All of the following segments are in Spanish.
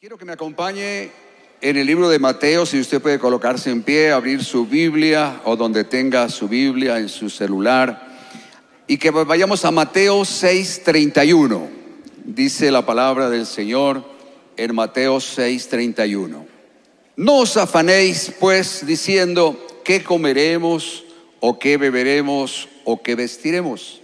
Quiero que me acompañe en el libro de Mateo, si usted puede colocarse en pie, abrir su Biblia o donde tenga su Biblia en su celular, y que vayamos a Mateo 6:31. Dice la palabra del Señor en Mateo 6:31. No os afanéis pues diciendo qué comeremos o qué beberemos o qué vestiremos.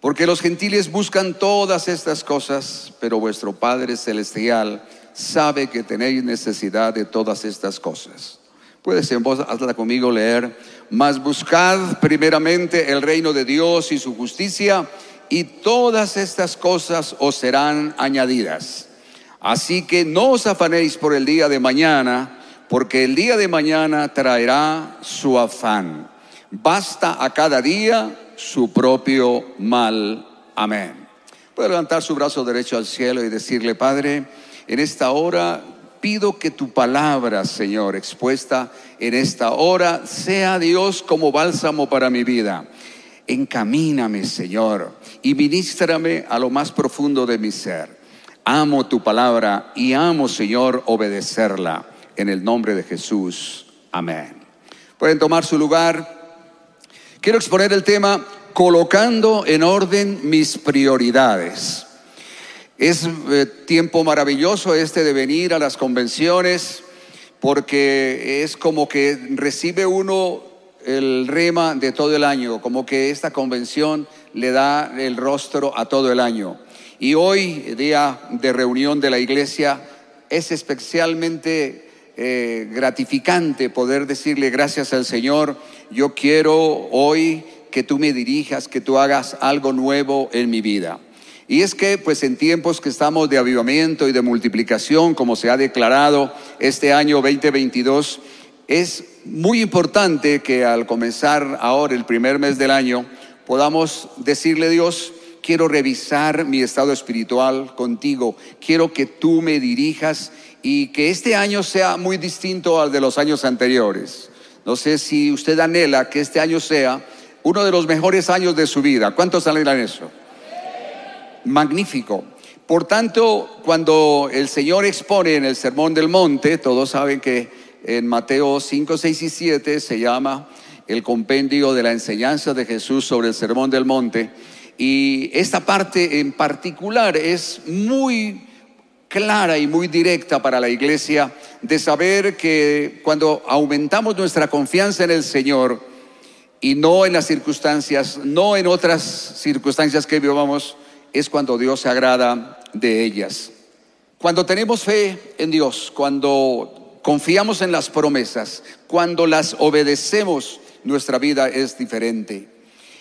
Porque los gentiles buscan todas estas cosas, pero vuestro Padre Celestial sabe que tenéis necesidad de todas estas cosas. Puedes en voz, hazla conmigo leer, mas buscad primeramente el reino de Dios y su justicia, y todas estas cosas os serán añadidas. Así que no os afanéis por el día de mañana, porque el día de mañana traerá su afán. Basta a cada día su propio mal. Amén. Puede levantar su brazo derecho al cielo y decirle, Padre, en esta hora pido que tu palabra, Señor, expuesta en esta hora, sea Dios como bálsamo para mi vida. Encamíname, Señor, y ministrame a lo más profundo de mi ser. Amo tu palabra y amo, Señor, obedecerla. En el nombre de Jesús. Amén. Pueden tomar su lugar. Quiero exponer el tema colocando en orden mis prioridades. Es eh, tiempo maravilloso este de venir a las convenciones porque es como que recibe uno el rema de todo el año, como que esta convención le da el rostro a todo el año. Y hoy, día de reunión de la iglesia, es especialmente eh, gratificante poder decirle gracias al Señor, yo quiero hoy que tú me dirijas, que tú hagas algo nuevo en mi vida. Y es que, pues en tiempos que estamos de avivamiento y de multiplicación, como se ha declarado este año 2022, es muy importante que al comenzar ahora el primer mes del año, podamos decirle a Dios, quiero revisar mi estado espiritual contigo, quiero que tú me dirijas y que este año sea muy distinto al de los años anteriores. No sé si usted anhela que este año sea uno de los mejores años de su vida. ¿Cuántos anhelan eso? Magnífico. Por tanto, cuando el Señor expone en el Sermón del Monte, todos saben que en Mateo 5, 6 y 7 se llama el compendio de la enseñanza de Jesús sobre el Sermón del Monte. Y esta parte en particular es muy clara y muy directa para la iglesia de saber que cuando aumentamos nuestra confianza en el Señor y no en las circunstancias, no en otras circunstancias que vivamos, es cuando Dios se agrada de ellas. Cuando tenemos fe en Dios, cuando confiamos en las promesas, cuando las obedecemos, nuestra vida es diferente.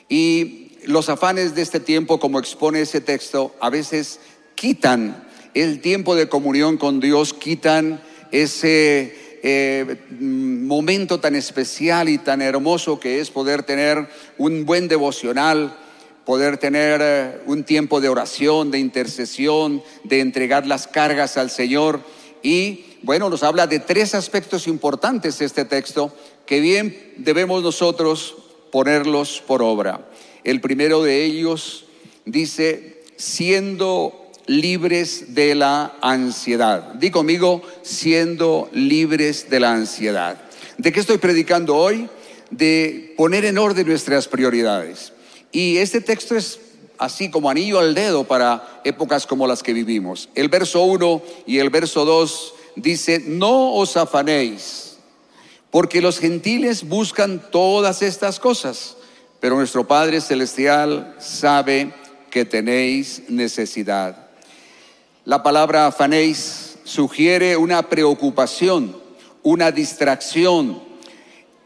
Y los afanes de este tiempo, como expone ese texto, a veces quitan el tiempo de comunión con Dios, quitan ese eh, momento tan especial y tan hermoso que es poder tener un buen devocional, poder tener eh, un tiempo de oración, de intercesión, de entregar las cargas al Señor. Y bueno, nos habla de tres aspectos importantes este texto que bien debemos nosotros ponerlos por obra. El primero de ellos dice, siendo libres de la ansiedad. Di conmigo, siendo libres de la ansiedad. ¿De qué estoy predicando hoy? De poner en orden nuestras prioridades. Y este texto es así como anillo al dedo para épocas como las que vivimos. El verso 1 y el verso 2 dice, no os afanéis, porque los gentiles buscan todas estas cosas, pero nuestro Padre Celestial sabe que tenéis necesidad. La palabra afanéis sugiere una preocupación, una distracción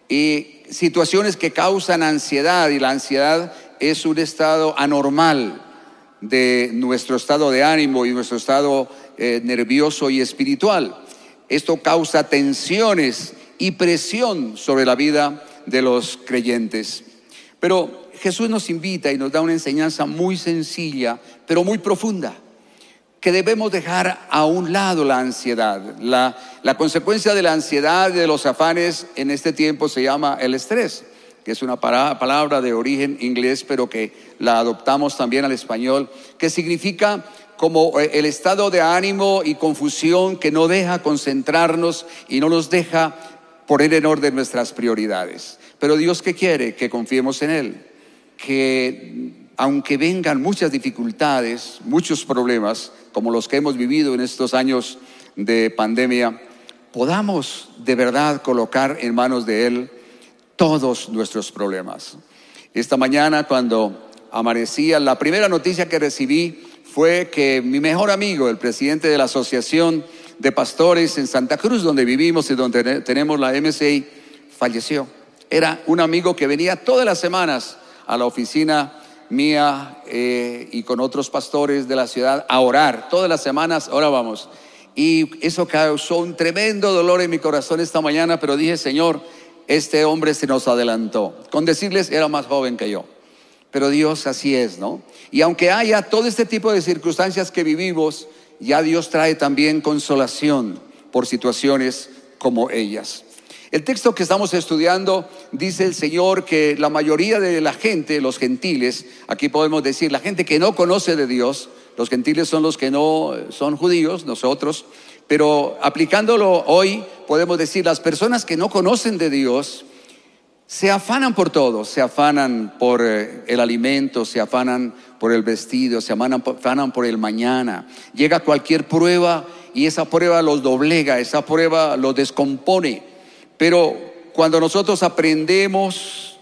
y situaciones que causan ansiedad y la ansiedad es un estado anormal de nuestro estado de ánimo y nuestro estado eh, nervioso y espiritual. Esto causa tensiones y presión sobre la vida de los creyentes. Pero Jesús nos invita y nos da una enseñanza muy sencilla, pero muy profunda, que debemos dejar a un lado la ansiedad. La, la consecuencia de la ansiedad y de los afanes en este tiempo se llama el estrés que es una palabra de origen inglés, pero que la adoptamos también al español, que significa como eh, el estado de ánimo y confusión que no deja concentrarnos y no nos deja poner en orden nuestras prioridades. Pero Dios que quiere que confiemos en Él, que aunque vengan muchas dificultades, muchos problemas, como los que hemos vivido en estos años de pandemia, podamos de verdad colocar en manos de Él todos nuestros problemas. Esta mañana cuando amanecía, la primera noticia que recibí fue que mi mejor amigo, el presidente de la Asociación de Pastores en Santa Cruz, donde vivimos y donde tenemos la MCI, falleció. Era un amigo que venía todas las semanas a la oficina mía eh, y con otros pastores de la ciudad a orar. Todas las semanas orábamos. Y eso causó un tremendo dolor en mi corazón esta mañana, pero dije, Señor, este hombre se nos adelantó. Con decirles, era más joven que yo. Pero Dios así es, ¿no? Y aunque haya todo este tipo de circunstancias que vivimos, ya Dios trae también consolación por situaciones como ellas. El texto que estamos estudiando dice el Señor que la mayoría de la gente, los gentiles, aquí podemos decir, la gente que no conoce de Dios, los gentiles son los que no son judíos, nosotros, pero aplicándolo hoy podemos decir, las personas que no conocen de Dios se afanan por todo, se afanan por eh, el alimento, se afanan por el vestido, se afanan por el mañana. Llega cualquier prueba y esa prueba los doblega, esa prueba los descompone. Pero cuando nosotros aprendemos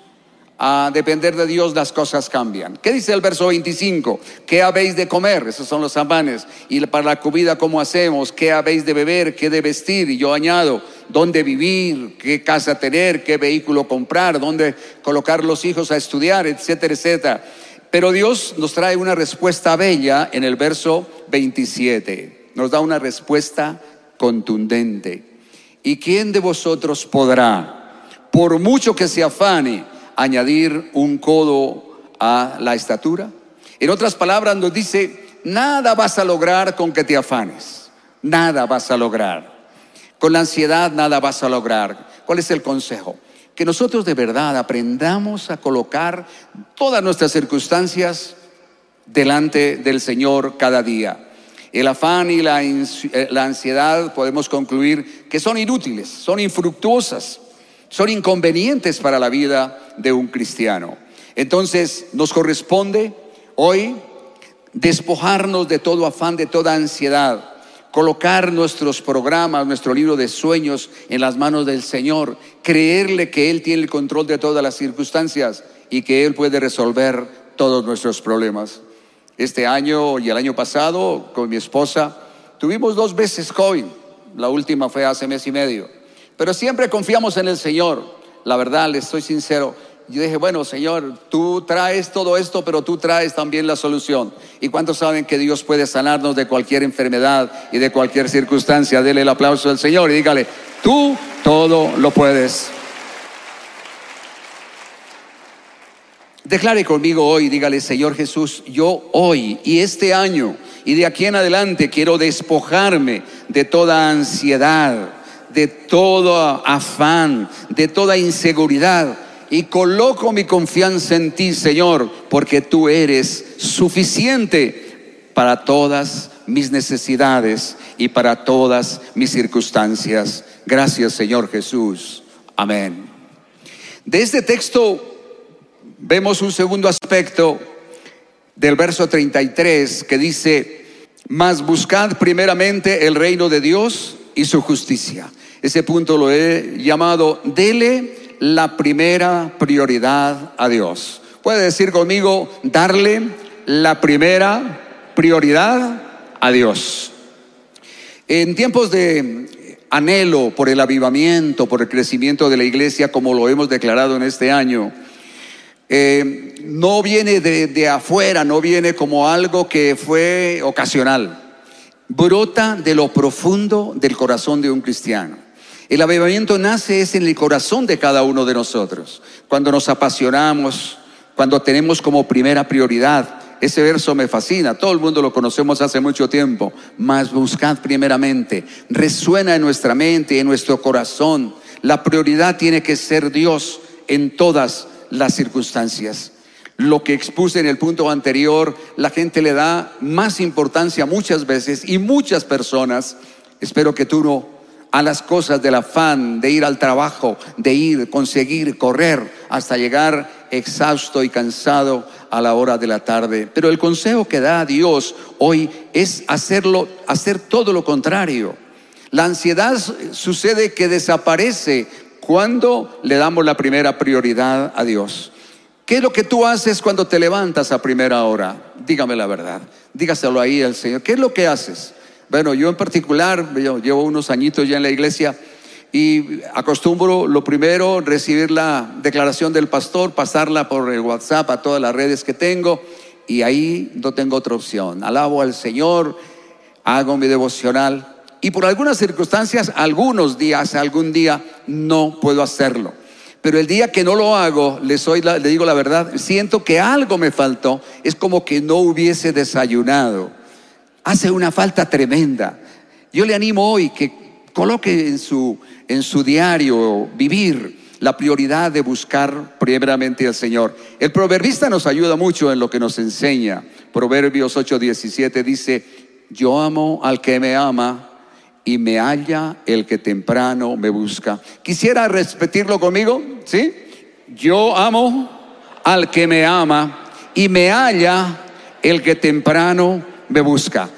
a depender de Dios, las cosas cambian. ¿Qué dice el verso 25? ¿Qué habéis de comer? Esos son los amanes. Y para la comida, ¿cómo hacemos? ¿Qué habéis de beber? ¿Qué de vestir? Y yo añado, ¿dónde vivir? ¿Qué casa tener? ¿Qué vehículo comprar? ¿Dónde colocar los hijos a estudiar? Etcétera, etcétera. Pero Dios nos trae una respuesta bella en el verso 27. Nos da una respuesta contundente. ¿Y quién de vosotros podrá, por mucho que se afane, añadir un codo a la estatura. En otras palabras nos dice, nada vas a lograr con que te afanes, nada vas a lograr. Con la ansiedad nada vas a lograr. ¿Cuál es el consejo? Que nosotros de verdad aprendamos a colocar todas nuestras circunstancias delante del Señor cada día. El afán y la, eh, ansiedad podemos concluir que son inútiles, son infructuosas son inconvenientes para la vida de un cristiano. Entonces nos corresponde hoy despojarnos de todo afán, de toda ansiedad, colocar nuestros programas, nuestro libro de sueños en las manos del Señor, creerle que Él tiene el control de todas las circunstancias y que Él puede resolver todos nuestros problemas. Este año y el año pasado con mi esposa tuvimos dos veces COVID, la última fue hace mes y medio. Pero siempre confiamos en el Señor. La verdad, les soy sincero. Yo dije, bueno, Señor, tú traes todo esto, pero tú traes también la solución. ¿Y cuántos saben que Dios puede sanarnos de cualquier enfermedad y de cualquier circunstancia? Dele el aplauso al Señor y dígale, tú todo lo puedes. Declare conmigo hoy, dígale, Señor Jesús, yo hoy y este año y de aquí en adelante quiero despojarme de toda ansiedad de todo afán, de toda inseguridad. Y coloco mi confianza en ti, Señor, porque tú eres suficiente para todas mis necesidades y para todas mis circunstancias. Gracias, Señor Jesús. Amén. De este texto vemos un segundo aspecto del verso 33 que dice, mas buscad primeramente el reino de Dios y su justicia ese punto lo he llamado, dele la primera prioridad a Dios. Puede decir conmigo, darle la primera prioridad a Dios. En tiempos de anhelo por el avivamiento, por el crecimiento de la iglesia, como lo hemos declarado en este año, eh, no viene de, de afuera, no viene como algo que fue ocasional, brota de lo profundo del corazón de un cristiano. El avivamiento nace es en el corazón de cada uno de nosotros. Cuando nos apasionamos, cuando tenemos como primera prioridad. Ese verso me fascina, todo el mundo lo conocemos hace mucho tiempo. Mas buscad primeramente, resuena en nuestra mente, en nuestro corazón. La prioridad tiene que ser Dios en todas las circunstancias. lo que expuse en el punto anterior, la gente le da más importancia muchas veces y muchas personas, espero que tú no, a las cosas del afán de ir al trabajo, de ir, conseguir, correr, hasta llegar exhausto y cansado a la hora de la tarde. Pero el consejo que da Dios hoy es hacerlo, hacer todo lo contrario. La ansiedad sucede que desaparece cuando le damos la primera prioridad a Dios. ¿Qué es lo que tú haces cuando te levantas a primera hora? Dígame la verdad. Dígaselo ahí al Señor. ¿Qué es lo que haces? Bueno, yo en particular, llevo unos añitos ya en la iglesia y acostumbro lo primero recibir la declaración del pastor, pasarla por el WhatsApp a todas las redes que tengo y ahí no tengo otra opción. Alabo al Señor, hago mi devocional y por algunas circunstancias, algunos días, algún día no puedo hacerlo. Pero el día que no lo hago, le, soy le digo la verdad, siento que algo me faltó, es como que no hubiese desayunado. Hace una falta tremenda. Yo le animo hoy que coloque en su, en su diario vivir la prioridad de buscar primeramente al Señor. El proverbista nos ayuda mucho en lo que nos enseña. Proverbios 8:17 dice, yo amo al que me ama y me halla el que temprano me busca. Quisiera repetirlo conmigo, ¿sí? Yo amo al que me ama y me halla el que temprano me busca.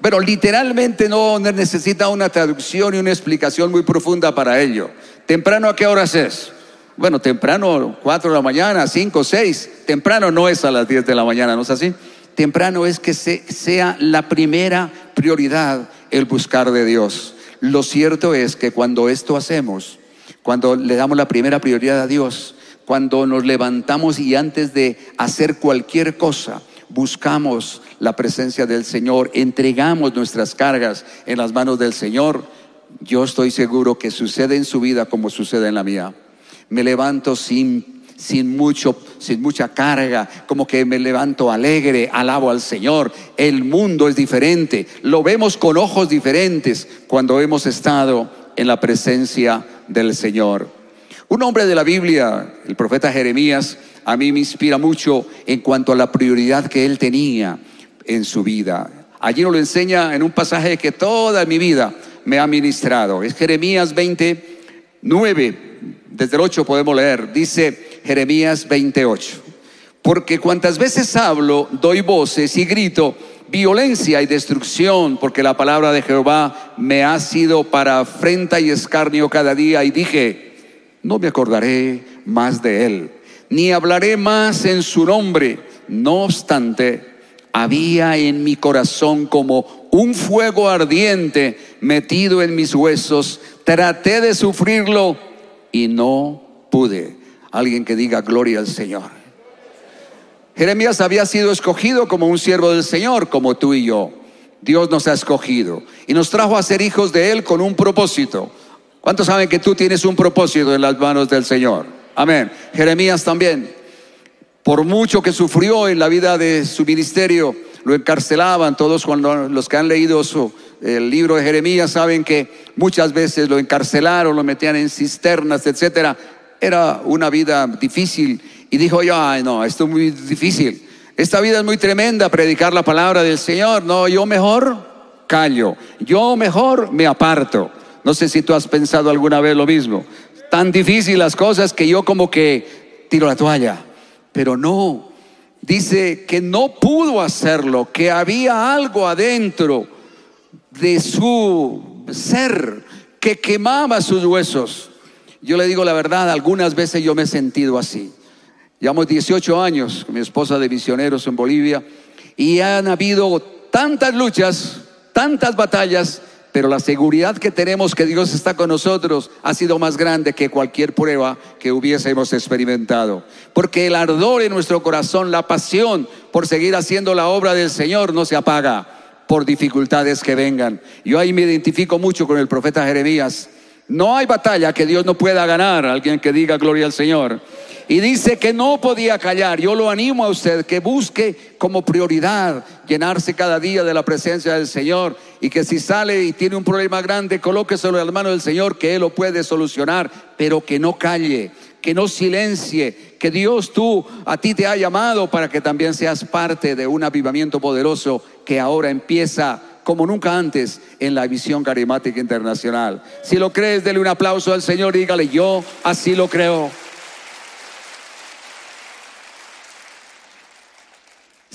Pero literalmente no necesita una traducción y una explicación muy profunda para ello. ¿Temprano a qué horas es? Bueno, temprano, 4 de la mañana, 5, 6. Temprano no es a las 10 de la mañana, ¿no es así? Temprano es que sea la primera prioridad el buscar de Dios. Lo cierto es que cuando esto hacemos, cuando le damos la primera prioridad a Dios, cuando nos levantamos y antes de hacer cualquier cosa, buscamos la presencia del Señor, entregamos nuestras cargas en las manos del Señor, yo estoy seguro que sucede en su vida como sucede en la mía. Me levanto sin, sin, mucho, sin mucha carga, como que me levanto alegre, alabo al Señor. El mundo es diferente, lo vemos con ojos diferentes cuando hemos estado en la presencia del Señor. Un hombre de la Biblia, el profeta Jeremías, a mí me inspira mucho en cuanto a la prioridad que él tenía en su vida. Allí nos lo enseña en un pasaje que toda mi vida me ha ministrado. Es Jeremías 29, desde el 8 podemos leer. Dice Jeremías 28. Porque cuantas veces hablo, doy voces y grito violencia y destrucción, porque la palabra de Jehová me ha sido para afrenta y escarnio cada día. Y dije, no me acordaré más de él ni hablaré más en su nombre. No obstante, había en mi corazón como un fuego ardiente metido en mis huesos. Traté de sufrirlo y no pude. Alguien que diga gloria al Señor. Jeremías había sido escogido como un siervo del Señor, como tú y yo. Dios nos ha escogido y nos trajo a ser hijos de Él con un propósito. ¿Cuántos saben que tú tienes un propósito en las manos del Señor? Amén. Jeremías también, por mucho que sufrió en la vida de su ministerio, lo encarcelaban. Todos cuando los que han leído su, el libro de Jeremías saben que muchas veces lo encarcelaron, lo metían en cisternas, etcétera. Era una vida difícil y dijo yo, ay no, esto es muy difícil. Esta vida es muy tremenda, predicar la palabra del Señor. No, yo mejor callo, yo mejor me aparto. No sé si tú has pensado alguna vez lo mismo tan difícil las cosas que yo como que tiro la toalla. Pero no, dice que no pudo hacerlo, que había algo adentro de su ser que quemaba sus huesos. Yo le digo la verdad, algunas veces yo me he sentido así. Llevamos 18 años con mi esposa de misioneros en Bolivia y han habido tantas luchas, tantas batallas pero la seguridad que tenemos que Dios está con nosotros ha sido más grande que cualquier prueba que hubiésemos experimentado. Porque el ardor en nuestro corazón, la pasión por seguir haciendo la obra del Señor no se apaga por dificultades que vengan. Yo ahí me identifico mucho con el profeta Jeremías. No hay batalla que Dios no pueda ganar, alguien que diga gloria al Señor. Y dice que no podía callar. Yo lo animo a usted que busque como prioridad llenarse cada día de la presencia del Señor y que si sale y tiene un problema grande, colóqueselo en la mano del Señor, que Él lo puede solucionar, pero que no calle, que no silencie, que Dios tú a ti te ha llamado para que también seas parte de un avivamiento poderoso que ahora empieza como nunca antes en la visión carismática internacional. Si lo crees, dele un aplauso al Señor, dígale, yo así lo creo.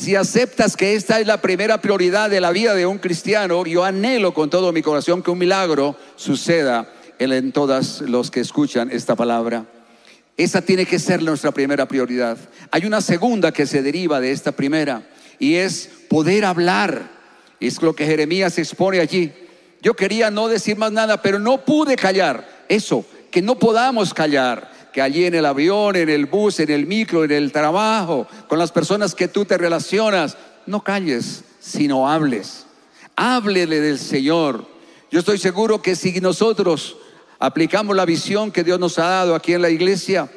Si aceptas que esta es la primera prioridad de la vida de un cristiano, yo anhelo con todo mi corazón que un milagro suceda en todos los que escuchan esta palabra. Esa tiene que ser nuestra primera prioridad. Hay una segunda que se deriva de esta primera y es poder hablar. Es lo que Jeremías expone allí. Yo quería no decir más nada, pero no pude callar. Eso, que no podamos callar que allí en el avión, en el bus, en el micro, en el trabajo, con las personas que tú te relacionas, no calles, sino hables. Háblele del Señor. Yo estoy seguro que si nosotros aplicamos la visión que Dios nos ha dado aquí en la iglesia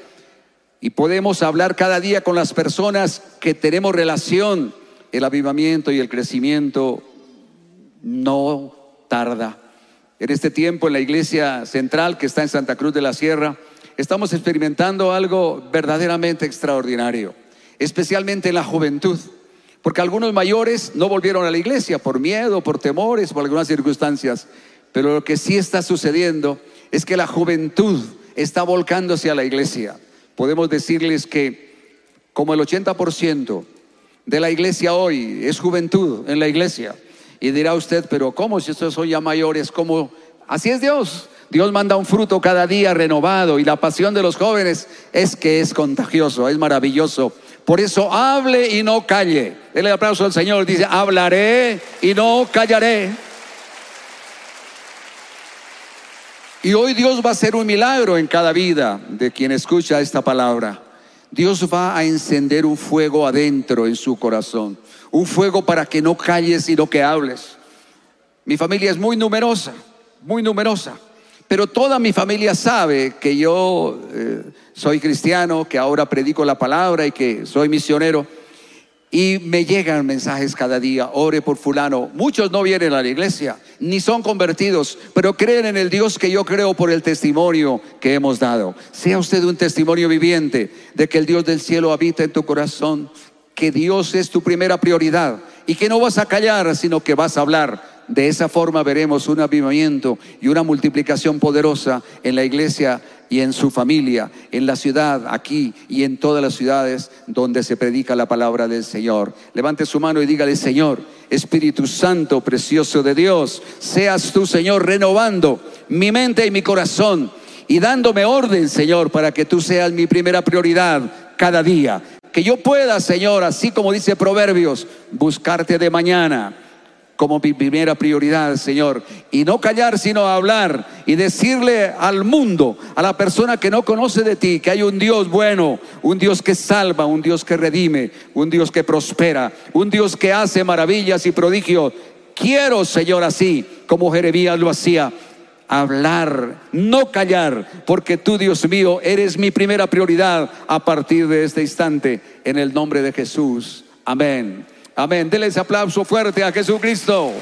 y podemos hablar cada día con las personas que tenemos relación, el avivamiento y el crecimiento no tarda. En este tiempo en la iglesia central que está en Santa Cruz de la Sierra, estamos experimentando algo verdaderamente extraordinario, especialmente en la juventud, porque algunos mayores no volvieron a la iglesia por miedo, por temores, por algunas circunstancias, pero lo que sí está sucediendo es que la juventud está volcándose a la iglesia. Podemos decirles que como el 80% de la iglesia hoy es juventud en la iglesia. Y dirá usted, pero ¿cómo si estos son ya mayores? ¿Cómo? Así es Dios. Dios manda un fruto cada día renovado y la pasión de los jóvenes es que es contagioso, es maravilloso. Por eso hable y no calle. Dele aplauso al Señor. Dice, hablaré y no callaré. Y hoy Dios va a hacer un milagro en cada vida de quien escucha esta palabra. Dios va a encender un fuego adentro en su corazón. Un fuego para que no calles y no que hables. Mi familia es muy numerosa, muy numerosa. Pero toda mi familia sabe que yo eh, soy cristiano, que ahora predico la palabra y que soy misionero. Y me llegan mensajes cada día, ore por fulano. Muchos no vienen a la iglesia, ni son convertidos, pero creen en el Dios que yo creo por el testimonio que hemos dado. Sea usted un testimonio viviente de que el Dios del cielo habita en tu corazón, que Dios es tu primera prioridad y que no vas a callar, sino que vas a hablar de esa forma veremos un avivamiento y una multiplicación poderosa en la iglesia y en su familia, en la ciudad, aquí y en todas las ciudades donde se predica la palabra del Señor. Levante su mano y dígale, Señor, Espíritu Santo, precioso de Dios, seas tú, Señor, renovando mi mente y mi corazón y dándome orden, Señor, para que tú seas mi primera prioridad cada día. Que yo pueda, Señor, así como dice Proverbios, buscarte de mañana como mi primera prioridad, Señor. Y no callar, sino hablar y decirle al mundo, a la persona que no conoce de ti, que hay un Dios bueno, un Dios que salva, un Dios que redime, un Dios que prospera, un Dios que hace maravillas y prodigios. Quiero, Señor, así como Jeremías lo hacía hablar, no callar, porque tú, Dios mío, eres mi primera prioridad a partir de este instante, en el nombre de Jesús. Amén. Amén. Denle ese aplauso fuerte a Jesucristo.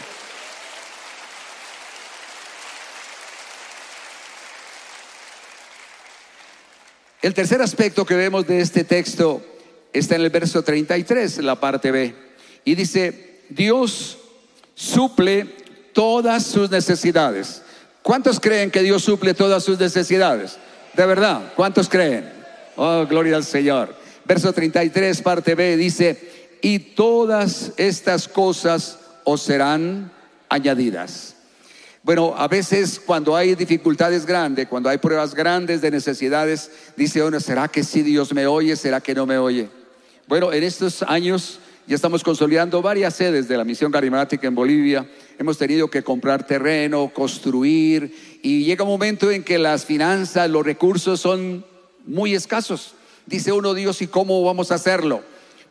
El tercer aspecto que vemos de este texto está en el verso 33, la parte B. Y dice, Dios suple todas sus necesidades. ¿Cuántos creen que Dios suple todas sus necesidades? De verdad, ¿cuántos creen? Oh, gloria al Señor. Verso 33, parte B, dice, y todas estas cosas os serán añadidas. Bueno, a veces cuando hay dificultades grandes, cuando hay pruebas grandes de necesidades, dice uno, ¿será que sí Dios me oye? ¿Será que no me oye? Bueno, en estos años ya estamos consolidando varias sedes de la misión carismática en Bolivia. Hemos tenido que comprar terreno, construir, y llega un momento en que las finanzas, los recursos son muy escasos. Dice uno, Dios, ¿y cómo vamos a hacerlo?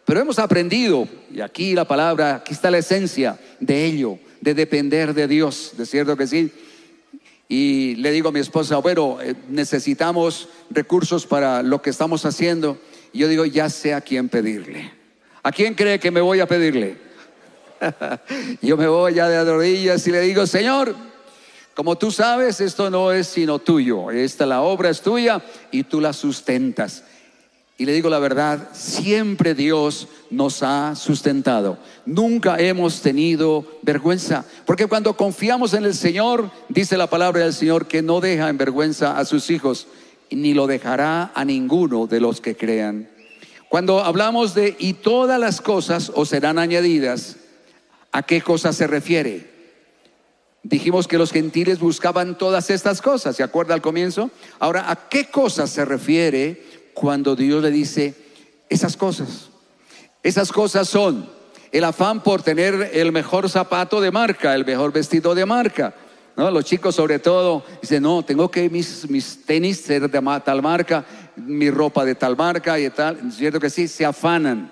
Pero hemos aprendido, y aquí la palabra, aquí está la esencia de ello, de depender de Dios, ¿de cierto que sí? Y le digo a mi esposa, bueno, eh, necesitamos recursos para lo que estamos haciendo. Y yo digo, ya sé a quién pedirle. ¿A quién cree que me voy a pedirle? yo me voy ya de rodillas y le digo, Señor, como tú sabes, esto no es sino tuyo. Esta la obra es tuya y tú la sustentas. Y le digo la verdad, siempre Dios nos ha sustentado. Nunca hemos tenido vergüenza. Porque cuando confiamos en el Señor, dice la palabra del Señor que no deja en vergüenza a sus hijos, ni lo dejará a ninguno de los que crean. Cuando hablamos de y todas las cosas os serán añadidas, ¿a qué cosa se refiere? Dijimos que los gentiles buscaban todas estas cosas, ¿se acuerda al comienzo? Ahora, ¿a qué cosas se refiere cuando Dios le dice esas cosas? Esas cosas son el afán por tener el mejor zapato de marca, el mejor vestido de marca. Los chicos sobre todo dicen, no, tengo que mis, mis tenis ser de tal marca, mi ropa de tal marca y tal. Es cierto que sí, se afanan.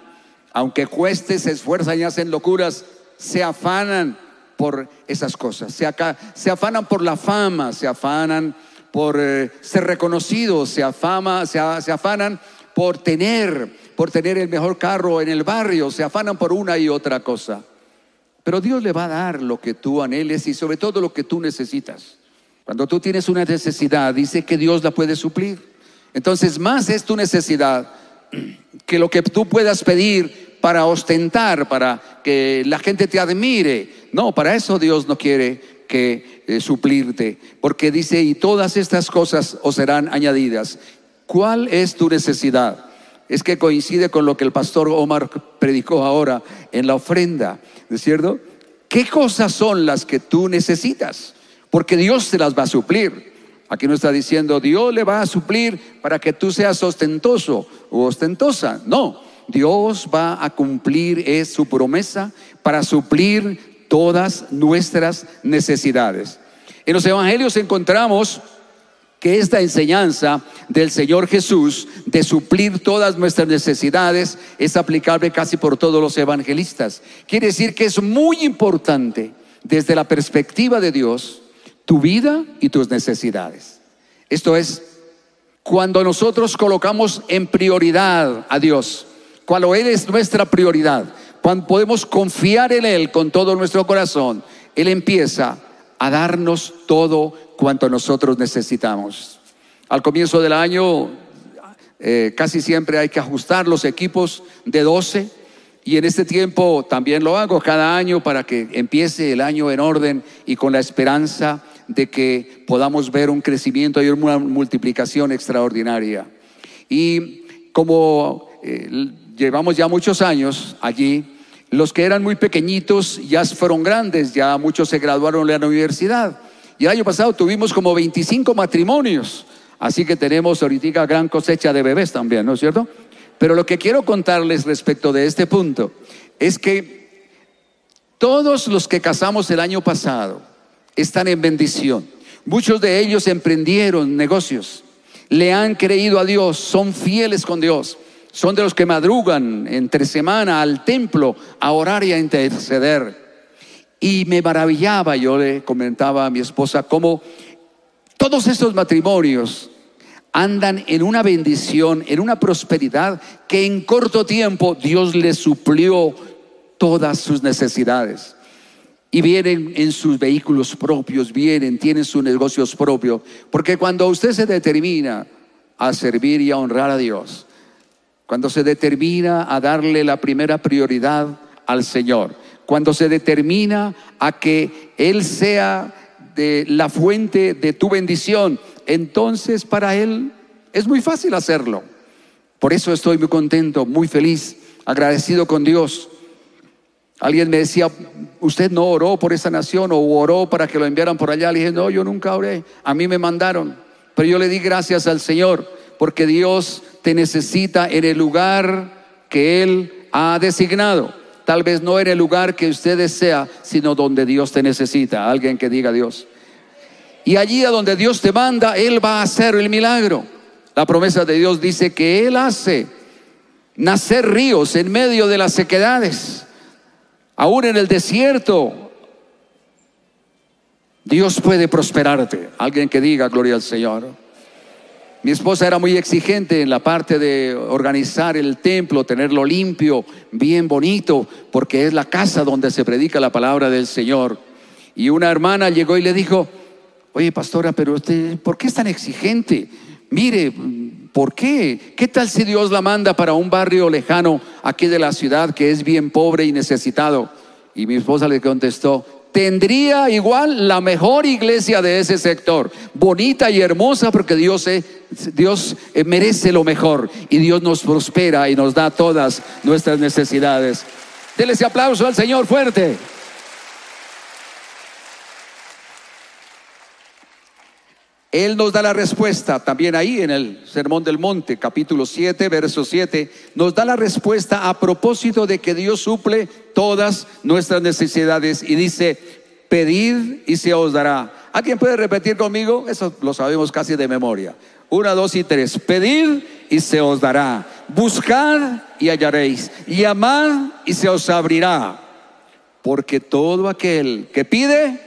Aunque cueste, se esfuerzan y hacen locuras, se afanan por esas cosas. Se, se afanan por la fama, se afanan por eh, ser reconocidos, se, afama, se, se afanan por tener, por tener el mejor carro en el barrio, se afanan por una y otra cosa. Pero Dios le va a dar lo que tú anheles y sobre todo lo que tú necesitas. Cuando tú tienes una necesidad, dice que Dios la puede suplir. Entonces, más es tu necesidad que lo que tú puedas pedir para ostentar, para que la gente te admire. No, para eso Dios no quiere que eh, suplirte, porque dice, y todas estas cosas os serán añadidas. ¿Cuál es tu necesidad? Es que coincide con lo que el pastor Omar predicó ahora en la ofrenda, ¿es cierto? ¿Qué cosas son las que tú necesitas? Porque Dios te las va a suplir. Aquí no está diciendo, Dios le va a suplir para que tú seas ostentoso o ostentosa. No, Dios va a cumplir es su promesa para suplir todas nuestras necesidades. En los evangelios encontramos que esta enseñanza del Señor Jesús de suplir todas nuestras necesidades es aplicable casi por todos los evangelistas. Quiere decir que es muy importante desde la perspectiva de Dios tu vida y tus necesidades. Esto es, cuando nosotros colocamos en prioridad a Dios, cuando Él es nuestra prioridad, cuando podemos confiar en Él con todo nuestro corazón, Él empieza a darnos todo cuanto nosotros necesitamos. Al comienzo del año, eh, casi siempre hay que ajustar los equipos de 12 y en este tiempo también lo hago cada año para que empiece el año en orden y con la esperanza de que podamos ver un crecimiento y una multiplicación extraordinaria. Y como eh, llevamos ya muchos años allí, los que eran muy pequeñitos ya fueron grandes, ya muchos se graduaron en la universidad. Y el año pasado tuvimos como 25 matrimonios, así que tenemos ahorita gran cosecha de bebés también, ¿no es cierto? Pero lo que quiero contarles respecto de este punto es que todos los que casamos el año pasado están en bendición. Muchos de ellos emprendieron negocios, le han creído a Dios, son fieles con Dios son de los que madrugan entre semana al templo a orar y a interceder. Y me maravillaba, yo le comentaba a mi esposa, cómo todos estos matrimonios andan en una bendición, en una prosperidad que en corto tiempo Dios les suplió todas sus necesidades. Y vienen en sus vehículos propios, vienen, tienen sus negocios propios. Porque cuando usted se determina a servir y a honrar a Dios, cuando se determina a darle la primera prioridad al Señor, cuando se determina a que Él sea de la fuente de tu bendición, entonces para Él es muy fácil hacerlo. Por eso estoy muy contento, muy feliz, agradecido con Dios. Alguien me decía, usted no oró por esa nación o oró para que lo enviaran por allá. Le dije, no, yo nunca oré, a mí me mandaron. Pero yo le di gracias al Señor porque Dios te necesita en el lugar que Él ha designado. Tal vez no en el lugar que usted desea, sino donde Dios te necesita. Alguien que diga Dios. Y allí a donde Dios te manda, Él va a hacer el milagro. La promesa de Dios dice que Él hace nacer ríos en medio de las sequedades. Aún en el desierto, Dios puede prosperarte. Alguien que diga gloria al Señor. Mi esposa era muy exigente en la parte de organizar el templo, tenerlo limpio, bien bonito, porque es la casa donde se predica la palabra del Señor. Y una hermana llegó y le dijo, Oye, pastora, pero usted, ¿por qué es tan exigente? Mire, ¿por qué? ¿Qué tal si Dios la manda para un barrio lejano aquí de la ciudad que es bien pobre y necesitado? Y mi esposa le contestó, tendría igual la mejor iglesia de ese sector, bonita y hermosa porque Dios, Dios eh, merece lo mejor y Dios nos prospera y nos da todas nuestras necesidades. Dele ese aplauso al Señor fuerte. Él nos da la respuesta también ahí en el Sermón del Monte, capítulo 7, verso 7, nos da la respuesta a propósito de que Dios suple todas nuestras necesidades y dice, pedid y se os dará. ¿Alguien puede repetir conmigo? Eso lo sabemos casi de memoria. Una, dos y tres. Pedid y se os dará. Buscad y hallaréis. Llamad y se os abrirá. Porque todo aquel que pide,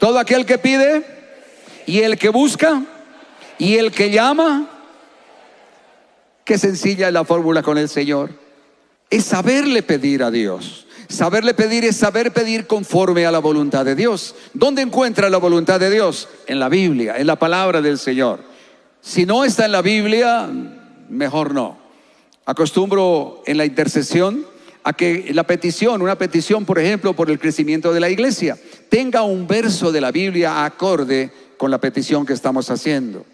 todo aquel que pide, y el que busca y el que llama, qué sencilla es la fórmula con el Señor. Es saberle pedir a Dios. Saberle pedir es saber pedir conforme a la voluntad de Dios. ¿Dónde encuentra la voluntad de Dios? En la Biblia, en la palabra del Señor. Si no está en la Biblia, mejor no. Acostumbro en la intercesión a que la petición, una petición, por ejemplo, por el crecimiento de la iglesia, tenga un verso de la Biblia acorde con la petición que estamos haciendo.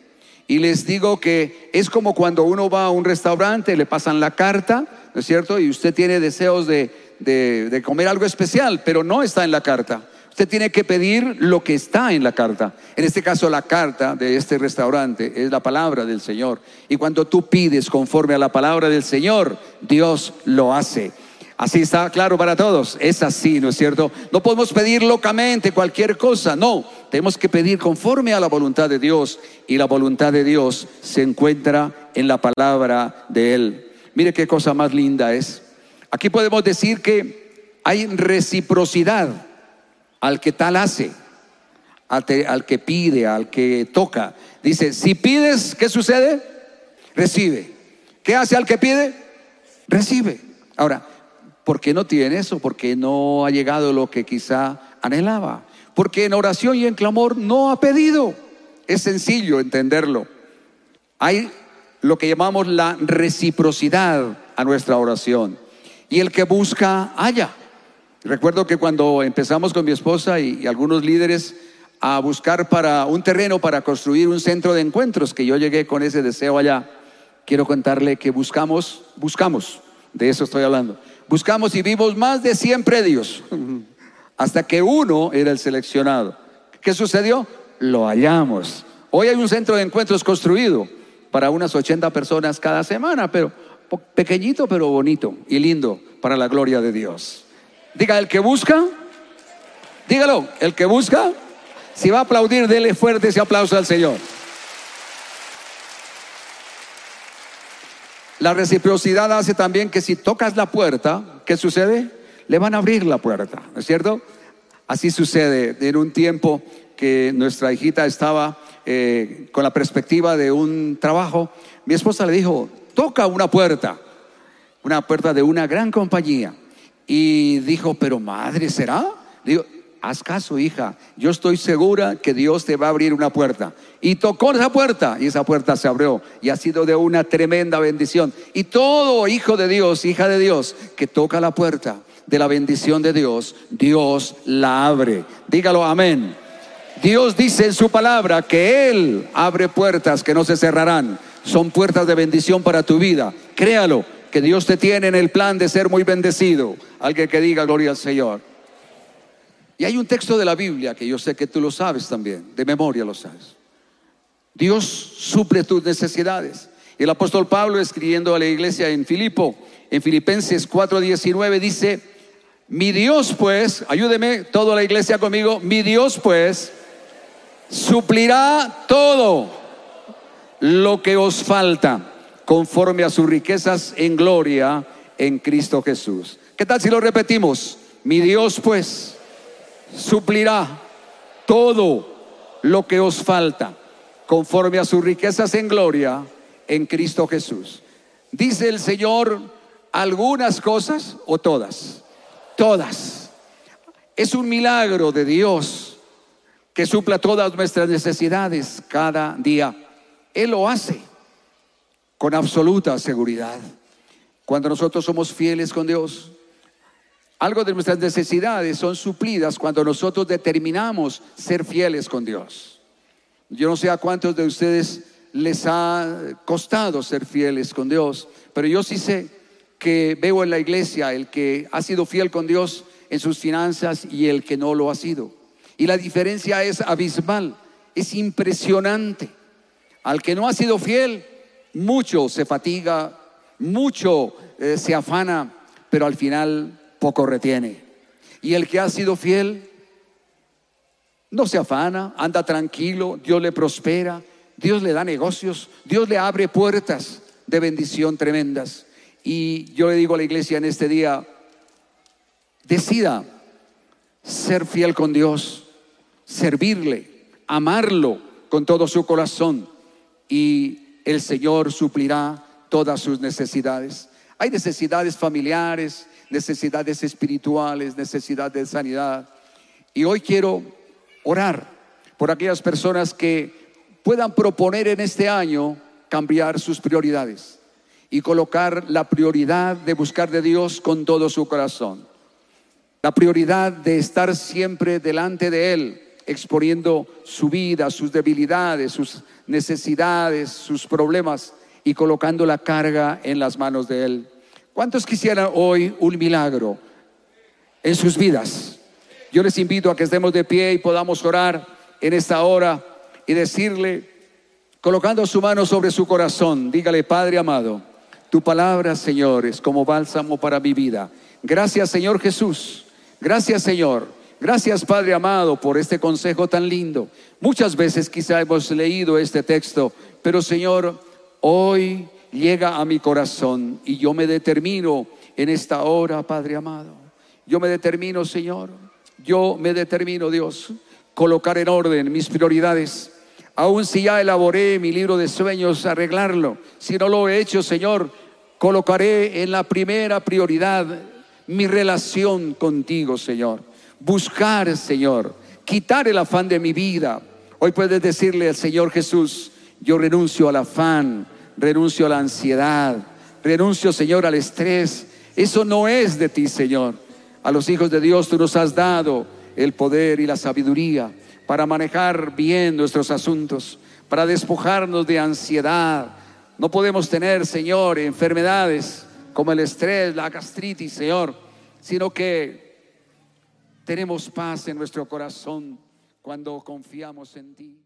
Y les digo que es como cuando uno va a un restaurante, le pasan la carta, ¿no es cierto? Y usted tiene deseos de, de, comer algo especial, pero no está en la carta. Usted tiene que pedir lo que está en la carta. En este caso, la carta de este restaurante es la palabra del Señor. Y cuando tú pides conforme a la palabra del Señor, Dios lo hace. Así está claro para todos. Es así, ¿no es cierto? No podemos pedir locamente cualquier cosa, no. Tenemos que pedir conforme a la voluntad de Dios y la voluntad de Dios se encuentra en la palabra de Él. Mire qué cosa más linda es. Aquí podemos decir que hay reciprocidad al que tal hace, al, que pide, al que toca. Dice, si pides, ¿qué sucede? Recibe. ¿Qué hace al que pide? Recibe. Ahora, ¿Por qué no tiene eso? Porque no ha llegado lo que quizá anhelaba. Porque en oración y en clamor no ha pedido. Es sencillo entenderlo. Hay lo que llamamos la reciprocidad a nuestra oración. Y el que busca, haya. Recuerdo que cuando empezamos con mi esposa y, y, algunos líderes a buscar para un terreno para construir un centro de encuentros, que yo llegué con ese deseo allá, quiero contarle que buscamos, buscamos, de eso estoy hablando, Buscamos y vimos más de 100 predios, hasta que uno era el seleccionado. ¿Qué sucedió? Lo hallamos. Hoy hay un centro de encuentros construido para unas 80 personas cada semana, pero pequeñito pero bonito y lindo para la gloria de Dios. Diga, el que busca, dígalo, el que busca, si va a aplaudir, dele fuerte ese aplauso al Señor. La reciprocidad hace también que si tocas la puerta, ¿qué sucede? Le van a abrir la puerta, ¿no es cierto? Así sucede en un tiempo que nuestra hijita estaba eh, con la perspectiva de un trabajo. Mi esposa le dijo, toca una puerta, una puerta de una gran compañía. Y dijo, pero madre, ¿será? Digo, haz caso, hija, yo estoy segura que Dios te va a abrir una puerta. Y tocó esa puerta y esa puerta se abrió y ha sido de una tremenda bendición. Y todo hijo de Dios, hija de Dios, que toca la puerta de la bendición de Dios, Dios la abre. Dígalo, amén. Dios dice en su palabra que Él abre puertas que no se cerrarán. Son puertas de bendición para tu vida. Créalo, que Dios te tiene en el plan de ser muy bendecido. Alguien que diga gloria al Señor. Y hay un texto de la Biblia que yo sé que tú lo sabes también, de memoria lo sabes. Dios suple tus necesidades. El apóstol Pablo escribiendo a la iglesia en Filipo, en Filipenses 4:19 dice, mi Dios pues, ayúdeme toda la iglesia conmigo, mi Dios pues suplirá todo lo que os falta conforme a sus riquezas en gloria en Cristo Jesús. ¿Qué tal si lo repetimos? Mi Dios pues suplirá todo lo que os falta conforme a sus riquezas en gloria en Cristo Jesús. Dice el Señor algunas cosas o todas. Todas. Es un milagro de Dios que supla todas nuestras necesidades cada día. Él lo hace con absoluta seguridad. Cuando nosotros somos fieles con Dios, algo de nuestras necesidades son suplidas cuando nosotros determinamos ser fieles con Dios. Yo no sé a cuántos de ustedes les ha costado ser fieles con Dios, pero yo sí sé que veo en la iglesia el que ha sido fiel con Dios en sus finanzas y el que no lo ha sido. Y la diferencia es abismal, es impresionante. Al que no ha sido fiel, mucho se fatiga, mucho eh, se afana, pero al final poco retiene. Y el que ha sido fiel, no se afana, anda tranquilo, Dios le prospera, Dios le da negocios, Dios le abre puertas de bendición tremendas. Y yo le digo a la iglesia en este día, decida ser fiel con Dios, servirle, amarlo con todo su corazón y el Señor suplirá todas sus necesidades. Hay necesidades familiares, necesidades espirituales, necesidades de sanidad. Y hoy quiero orar por aquellas personas que puedan proponer en este año cambiar sus prioridades y colocar la prioridad de buscar de Dios con todo su corazón. La prioridad de estar siempre delante de Él, exponiendo su vida, sus debilidades, sus necesidades, sus problemas y colocando la carga en las manos de Él. ¿Cuántos quisieran hoy un milagro en sus vidas? Yo les invito a que estemos de pie y podamos orar en esta hora y decirle, colocando su mano sobre su corazón, dígale, Padre amado, tu palabra, Señor, es como bálsamo para mi vida. Gracias, Señor Jesús. Gracias, Señor. Gracias, Padre amado, por este consejo tan lindo. Muchas veces quizá hemos leído este texto, pero Señor, hoy llega a mi corazón y yo me determino en esta hora, Padre amado. Yo me determino, Señor, yo me determino, Dios, colocar en orden mis prioridades. Aun si ya elaboré mi libro de sueños, arreglarlo. Si no lo he hecho, Señor, colocaré en la primera prioridad mi relación contigo, Señor. Buscar, Señor, quitar el afán de mi vida. Hoy puedes decirle al Señor Jesús, yo renuncio al afán, renuncio a la ansiedad, renuncio, Señor, al estrés. Eso no es de ti, Señor. A los hijos de Dios tú nos has dado el poder y la sabiduría para manejar bien nuestros asuntos, para despojarnos de ansiedad. No podemos tener, Señor, enfermedades como el estrés, la gastritis, Señor, sino que tenemos paz en nuestro corazón cuando confiamos en ti.